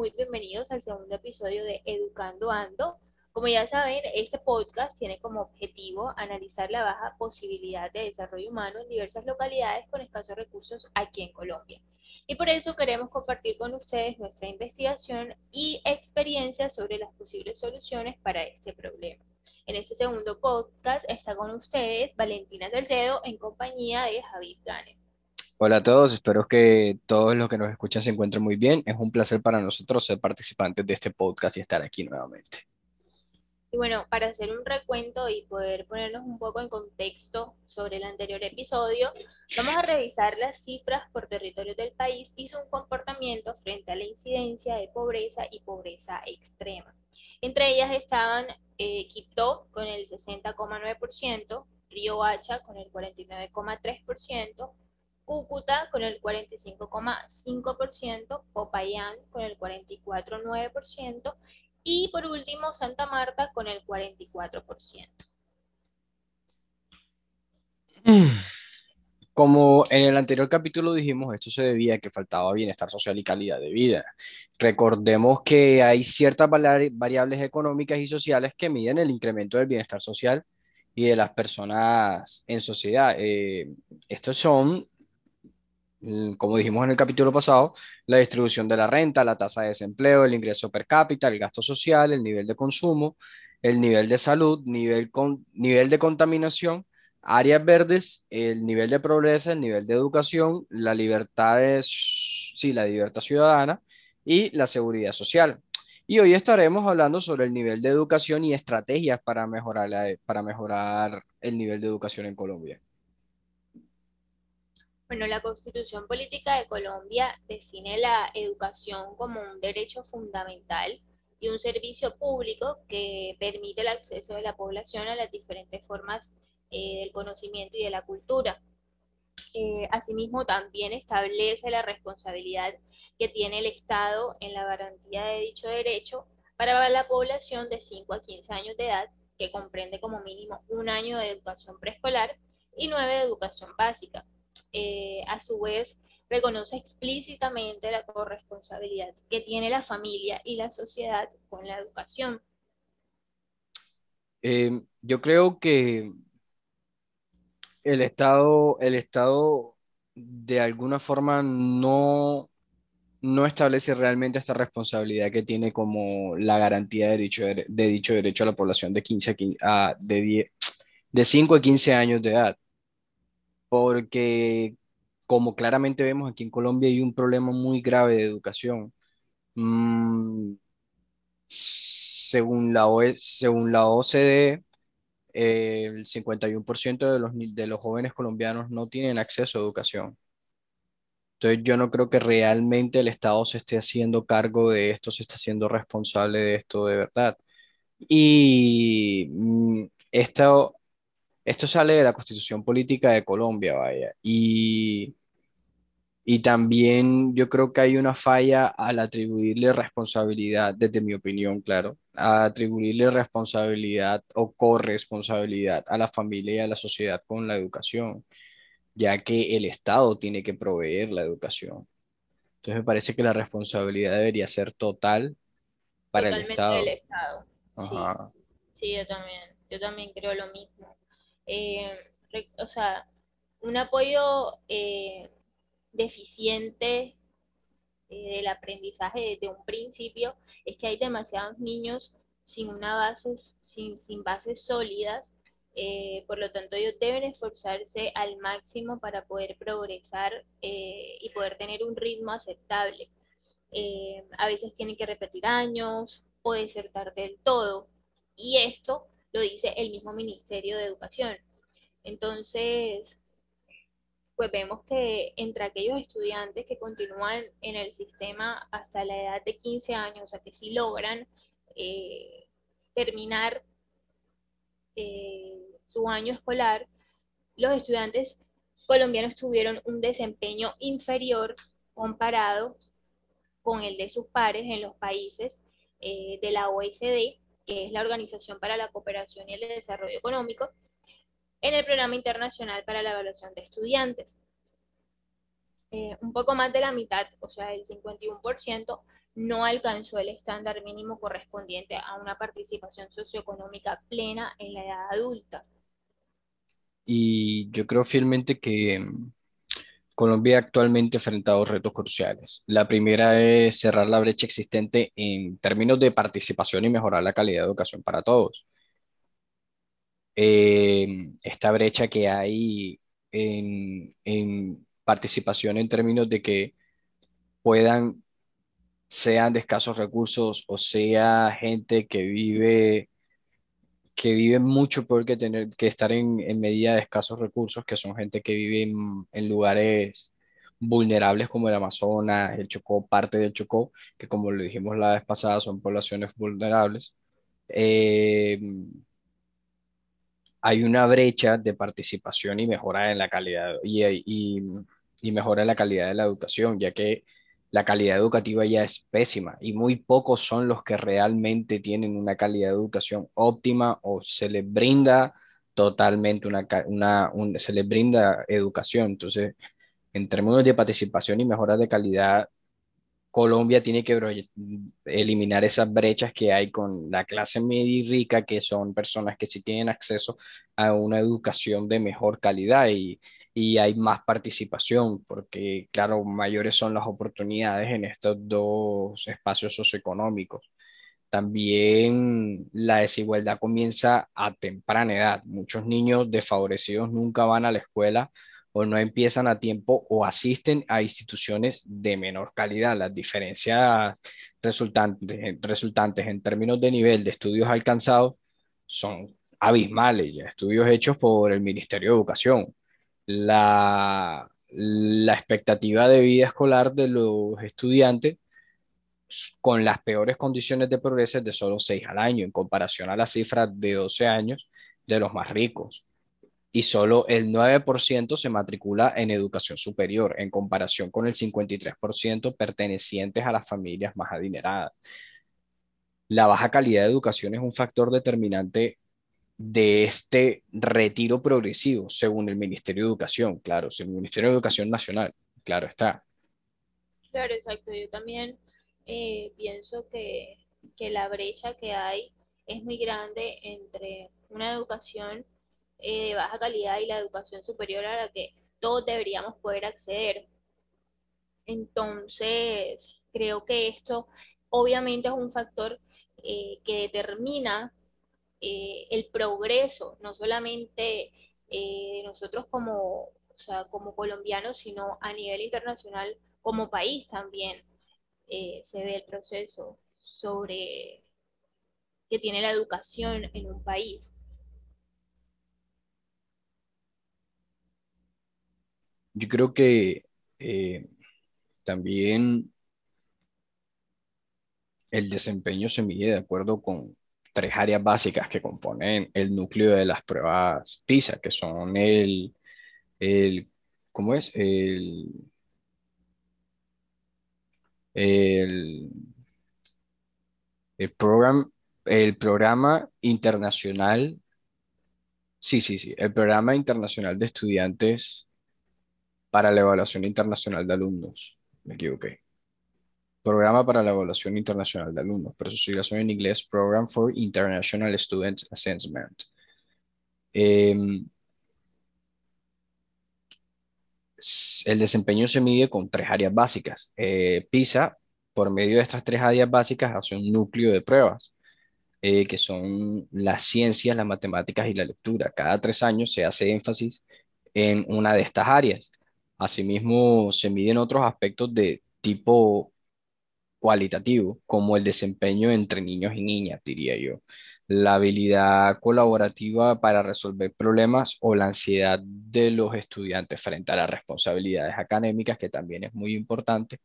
muy bienvenidos al segundo episodio de Educando Ando. Como ya saben, este podcast tiene como objetivo analizar la baja posibilidad de desarrollo humano en diversas localidades con escasos recursos aquí en Colombia. Y por eso queremos compartir con ustedes nuestra investigación y experiencia sobre las posibles soluciones para este problema. En este segundo podcast está con ustedes Valentina Salcedo en compañía de Javier Gane. Hola a todos, espero que todos los que nos escuchan se encuentren muy bien. Es un placer para nosotros ser participantes de este podcast y estar aquí nuevamente. Y bueno, para hacer un recuento y poder ponernos un poco en contexto sobre el anterior episodio, vamos a revisar las cifras por territorio del país y su comportamiento frente a la incidencia de pobreza y pobreza extrema. Entre ellas estaban eh, con el 60,9%, Río Hacha con el 49,3%, Cúcuta con el 45,5%, Popayán con el 44,9% y por último Santa Marta con el 44%. Como en el anterior capítulo dijimos, esto se debía a que faltaba bienestar social y calidad de vida. Recordemos que hay ciertas variables económicas y sociales que miden el incremento del bienestar social y de las personas en sociedad. Eh, estos son como dijimos en el capítulo pasado, la distribución de la renta, la tasa de desempleo, el ingreso per cápita, el gasto social, el nivel de consumo, el nivel de salud, nivel, con, nivel de contaminación, áreas verdes, el nivel de pobreza, el nivel de educación, la libertad, es, sí, la libertad ciudadana y la seguridad social. Y hoy estaremos hablando sobre el nivel de educación y estrategias para mejorar, para mejorar el nivel de educación en Colombia. Bueno, la Constitución Política de Colombia define la educación como un derecho fundamental y un servicio público que permite el acceso de la población a las diferentes formas eh, del conocimiento y de la cultura. Eh, asimismo, también establece la responsabilidad que tiene el Estado en la garantía de dicho derecho para la población de 5 a 15 años de edad, que comprende como mínimo un año de educación preescolar y nueve de educación básica. Eh, a su vez reconoce explícitamente la corresponsabilidad que tiene la familia y la sociedad con la educación. Eh, yo creo que el Estado, el Estado de alguna forma no, no establece realmente esta responsabilidad que tiene como la garantía de dicho, de dicho derecho a la población de, 15 a, de, de 5 a 15 años de edad porque como claramente vemos aquí en Colombia hay un problema muy grave de educación. Mm, según, la OE, según la OCDE, el 51% de los, de los jóvenes colombianos no tienen acceso a educación. Entonces yo no creo que realmente el Estado se esté haciendo cargo de esto, se está haciendo responsable de esto de verdad. Y mm, esto, sale de la Constitución Política de Colombia, vaya. Y, y también yo creo que hay una falla al atribuirle responsabilidad, desde mi opinión, claro, a atribuirle responsabilidad o corresponsabilidad a la familia y a la sociedad con la educación, ya que el Estado tiene que proveer la educación. Entonces me parece que la responsabilidad debería ser total para el Estado. Del Estado. sí, yo también, yo también creo lo mismo. Eh, o sea, un apoyo eh, deficiente eh, del aprendizaje desde un principio es que hay demasiados niños sin una base, sin, sin bases sólidas, por lo tanto ellos deben esforzarse al máximo para poder progresar y poder tener un ritmo aceptable. a veces tienen que repetir años o desertar del todo y esto lo dice el mismo Ministerio de Educación. Entonces, pues vemos que entre aquellos estudiantes que continúan en el sistema hasta la edad de 15 años, o sea, que sí logran eh, terminar eh, su año escolar, los estudiantes colombianos tuvieron un desempeño inferior comparado con el de sus pares en los países eh, de la OECD que es la Organización para la Cooperación y el Desarrollo Económico, en el Programa Internacional para la Evaluación de Estudiantes. Eh, un poco más de la mitad, o sea, el 51%, no alcanzó el estándar mínimo correspondiente a una participación socioeconómica plena en la edad adulta. Y yo creo fielmente que Colombia actualmente enfrenta dos retos cruciales. La primera es cerrar la brecha existente en términos de participación y mejorar la calidad de educación para todos. Eh, esta brecha que hay en, en participación en términos de que puedan, sean de escasos recursos o sea gente que vive que vive mucho peor que tener que estar en, en medida de escasos recursos, que son gente que vive en, lugares vulnerables como el Amazonas, el Chocó, parte del Chocó, que como lo dijimos la vez pasada, son poblaciones vulnerables. Eh, hay una brecha de participación y mejora en la calidad y, y, y mejora en la calidad de la educación, ya que la calidad educativa ya es pésima y muy pocos son los que realmente tienen una calidad de educación óptima o se les brinda totalmente una, una se les brinda educación. Entonces, en términos de participación y mejora de calidad, Colombia tiene que eliminar esas brechas que hay con la clase media y rica, que son personas que sí tienen acceso a una educación de mejor calidad y y hay más participación, porque claro, mayores son las oportunidades en estos dos espacios socioeconómicos. También la desigualdad comienza a temprana edad. Muchos niños desfavorecidos nunca van a la escuela o no empiezan a tiempo o asisten a instituciones de menor calidad. Las diferencias resultantes, resultantes en términos de nivel de estudios alcanzados son abismales, estudios hechos por el Ministerio de Educación la, la expectativa de vida escolar de los estudiantes con las peores condiciones de progreso es de solo 6 al año, en comparación a la cifra de 12 años de los más ricos. Y solo el 9% se matricula en educación superior, en comparación con el 53% pertenecientes a las familias más adineradas. La baja calidad de educación es un factor determinante de este retiro progresivo, según el Ministerio de Educación, claro, según el Ministerio de Educación Nacional, claro está. Claro, exacto. Yo también eh, pienso que, la brecha que hay es muy grande entre una educación eh, de baja calidad y la educación superior a la que todos deberíamos poder acceder. Entonces, creo que esto obviamente es un factor eh, que determina eh, el progreso, no solamente eh, nosotros como, como colombianos, sino a nivel internacional como país también eh, se ve el proceso sobre que tiene la educación en un país. Yo creo que también el desempeño se mide de acuerdo con, tres áreas básicas que componen el núcleo de las pruebas PISA, que son el, el ¿cómo es? El, el, el, el programa internacional, sí, sí, sí, el programa internacional de estudiantes para la evaluación internacional de alumnos, me equivoqué. Programa para la Evaluación Internacional de Alumnos, pero su siglación en inglés Program for International Student Assessment. Em, el desempeño se mide con tres áreas básicas. Eh, PISA, por medio de estas tres áreas básicas, hace un núcleo de pruebas, eh, que son las ciencias, las matemáticas y la lectura. Cada tres años se hace énfasis en una de estas áreas. Asimismo, se miden otros aspectos de tipo cualitativo, como el desempeño entre niños y niñas, diría yo. La habilidad colaborativa para resolver problemas o la ansiedad de los estudiantes frente a las responsabilidades académicas, que también es muy importante,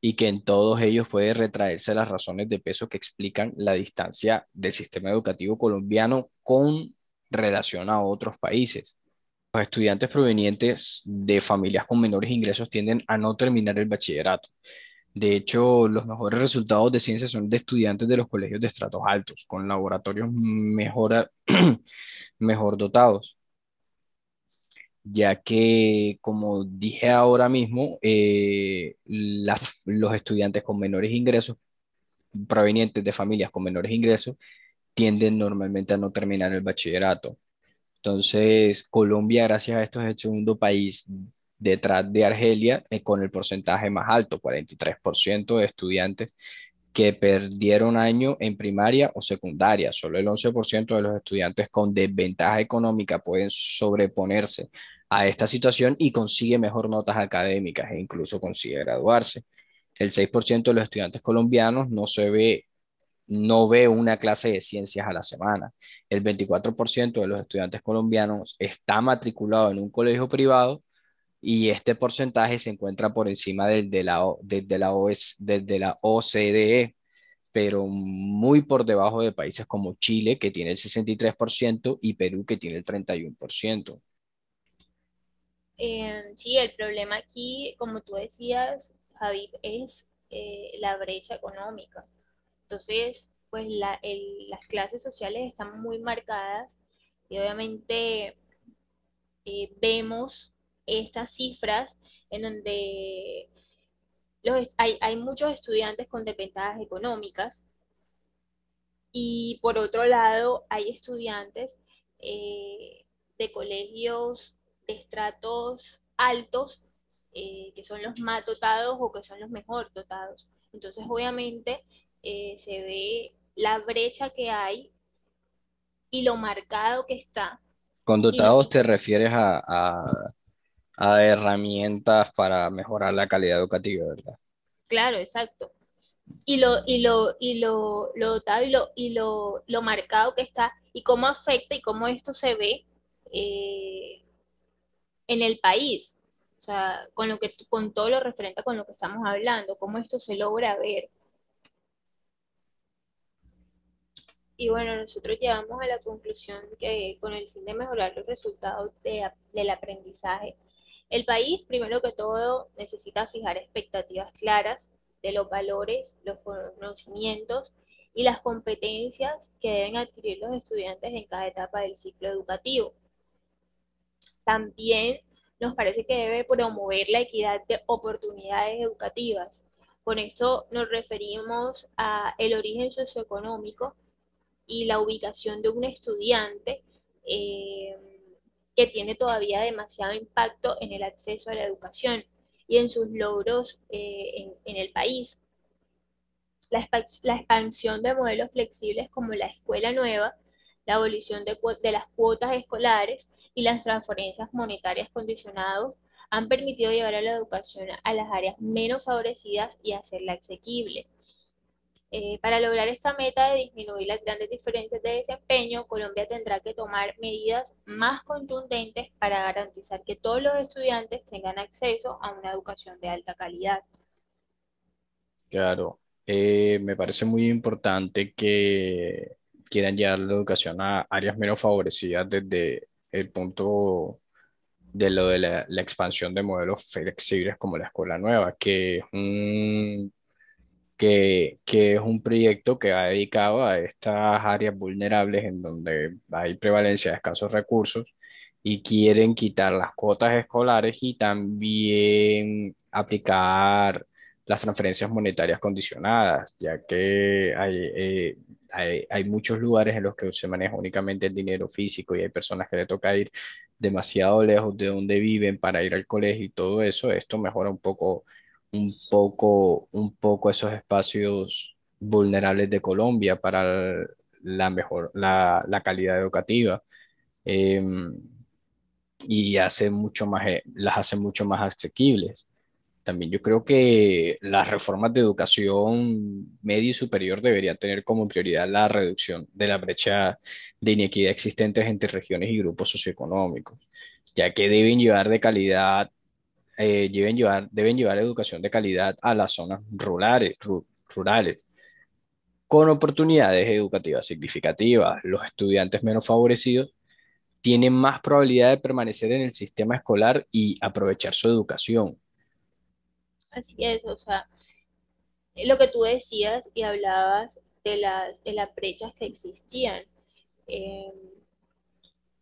y que en todos ellos puede retraerse las razones de peso que explican la distancia del sistema educativo colombiano con relación a otros países. Los estudiantes provenientes de familias con menores ingresos tienden a no terminar el bachillerato de hecho, los mejores resultados de ciencia son de estudiantes de los colegios de estratos altos, con laboratorios mejor, mejor dotados. ya que, como dije ahora mismo, eh, los estudiantes con menores ingresos, provenientes de familias con menores ingresos, tienden normalmente a no terminar el bachillerato. Entonces, Colombia, gracias a esto, es el segundo país detrás de Argelia eh, con el porcentaje más alto, 43% de estudiantes que perdieron año en primaria o secundaria. Solo el 11% de los estudiantes con desventaja económica pueden sobreponerse a esta situación y consigue mejor notas académicas e incluso consigue graduarse. El 6% de los estudiantes colombianos no se ve no ve una clase de ciencias a la semana. El 24% de los estudiantes colombianos está matriculado en un colegio privado y este porcentaje se encuentra por encima del de la, desde la, OS, desde la OCDE, pero muy por debajo de países como Chile, que tiene el 63%, y Perú, que tiene el 31%. Eh, sí, el problema aquí, como tú decías, Javi, es eh, la brecha económica. Entonces, pues las clases sociales están muy marcadas y obviamente eh, vemos estas cifras en donde hay, muchos estudiantes con desventajas económicas y por otro lado hay estudiantes eh, de colegios de estratos altos eh, que son los más dotados o que son los mejor dotados. Entonces obviamente eh, se ve la brecha que hay y lo marcado que está. Con dotados te refieres a a herramientas para mejorar la calidad educativa, ¿verdad? Claro, exacto. Y lo, y lo, y lo, lo dotado y, lo, lo, marcado que está, y cómo afecta y cómo esto se ve eh, en el país. O sea, con lo que con todo lo referente con lo que estamos hablando, cómo esto se logra ver. Y bueno, nosotros llegamos a la conclusión que con el fin de mejorar los resultados del aprendizaje, el país, primero que todo, necesita fijar expectativas claras de los valores, los conocimientos y las competencias que deben adquirir los estudiantes en cada etapa del ciclo educativo. También nos parece que debe promover la equidad de oportunidades educativas. Con esto nos referimos a el origen socioeconómico y la ubicación de un estudiante eh, que tiene todavía demasiado impacto en el acceso a la educación y en sus logros eh, en, el país. La, expansión de modelos flexibles como la escuela nueva, la abolición de, de las cuotas escolares y las transferencias monetarias condicionadas han permitido llevar a la educación a las áreas menos favorecidas y hacerla asequible. Eh, para lograr esta meta de disminuir las grandes diferencias de desempeño, Colombia tendrá que tomar medidas más contundentes para garantizar que todos los estudiantes tengan acceso a una educación de alta calidad. Claro, eh, me parece muy importante que quieran llevar la educación a áreas menos favorecidas desde el punto de lo de la, la expansión de modelos flexibles como la escuela nueva, que es un que, es un proyecto que ha dedicado a estas áreas vulnerables en donde hay prevalencia de escasos recursos y quieren quitar las cuotas escolares y también aplicar las transferencias monetarias condicionadas, ya que hay, eh, hay, hay, muchos lugares en los que se maneja únicamente el dinero físico y hay personas que le toca ir demasiado lejos de donde viven para ir al colegio y todo eso. Esto mejora un poco un poco, un poco esos espacios vulnerables de Colombia para la mejor, la, la calidad educativa. Em, y hace mucho más, eh, las hace mucho más asequibles. También yo creo que las reformas de educación media y superior deberían tener como prioridad la reducción de la brecha de inequidad existentes entre regiones y grupos socioeconómicos, ya que deben llevar de calidad eh, deben, llevar, deben llevar educación de calidad a las zonas rurales, rurales con oportunidades educativas significativas. Los estudiantes menos favorecidos tienen más probabilidad de permanecer en el sistema escolar y aprovechar su educación. Así es, o sea, lo que tú decías y hablabas de, de las brechas que existían, eh,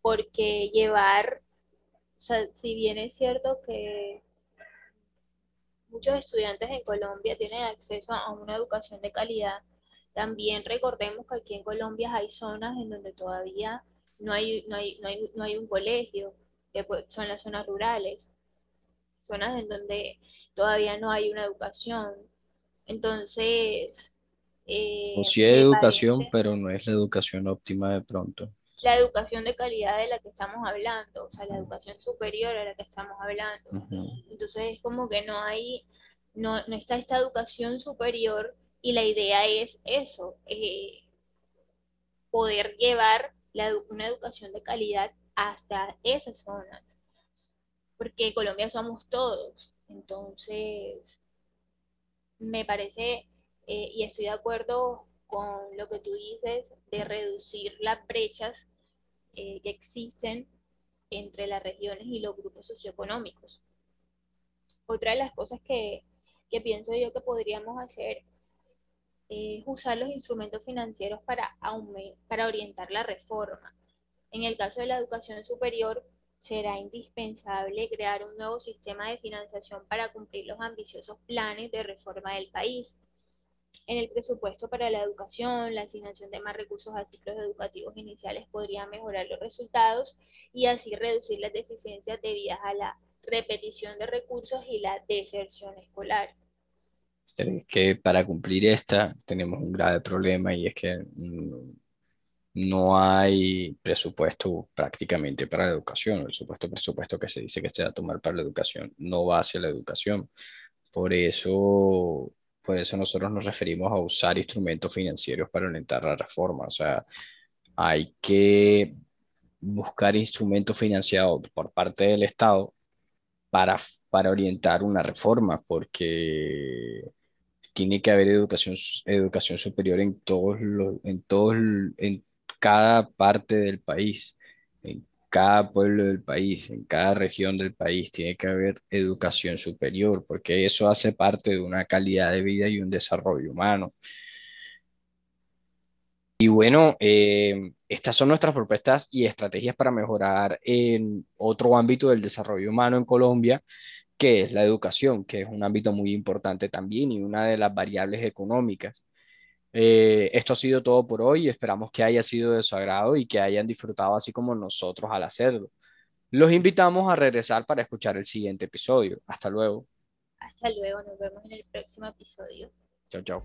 porque llevar o sea, si bien es cierto que muchos estudiantes en Colombia tienen acceso a una educación de calidad, también recordemos que aquí en Colombia hay zonas en donde todavía no hay, no hay, no hay, un colegio, que pues, son las zonas rurales, zonas en donde todavía no hay una educación. Entonces... Eh, o sí hay educación, pero no es la educación óptima de pronto la educación de calidad de la que estamos hablando, o sea, la educación superior a la que estamos hablando. Entonces es como que no hay, no, no, está esta educación superior y la idea es eso, eh, poder llevar la, una educación de calidad hasta esas zonas, porque Colombia somos todos, entonces me parece, eh, y estoy de acuerdo con lo que tú dices de reducir las brechas eh, que existen entre las regiones y los grupos socioeconómicos. Otra de las cosas que, que pienso yo que podríamos hacer es usar los instrumentos financieros para, para orientar la reforma. En el caso de la educación superior, será indispensable crear un nuevo sistema de financiación para cumplir los ambiciosos planes de reforma del país en el presupuesto para la educación, la asignación de más recursos a ciclos educativos iniciales podría mejorar los resultados y así reducir las deficiencias debidas a la repetición de recursos y la deserción escolar. Es que para cumplir esta tenemos un grave problema y es que no hay presupuesto prácticamente para la educación. El supuesto presupuesto que se dice que se va a tomar para la educación no va hacia la educación. Por eso por eso nosotros nos referimos a usar instrumentos financieros para orientar la reforma. O sea, hay que buscar instrumentos financiados por parte del Estado para, para orientar una reforma, porque tiene que haber educación, educación superior en todos los, en todos, en cada parte del país, cada pueblo del país, en cada región del país, tiene que haber educación superior, porque eso hace parte de una calidad de vida y un desarrollo humano. Y bueno, eh, estas son nuestras propuestas y estrategias para mejorar en otro ámbito del desarrollo humano en Colombia, que es la educación, que es un ámbito muy importante también y una de las variables económicas. Eh, esto ha sido todo por hoy. Esperamos que haya sido de su agrado y que hayan disfrutado así como nosotros al hacerlo. Los invitamos a regresar para escuchar el siguiente episodio. Hasta luego. Hasta luego. Nos vemos en el próximo episodio. Chao, chao.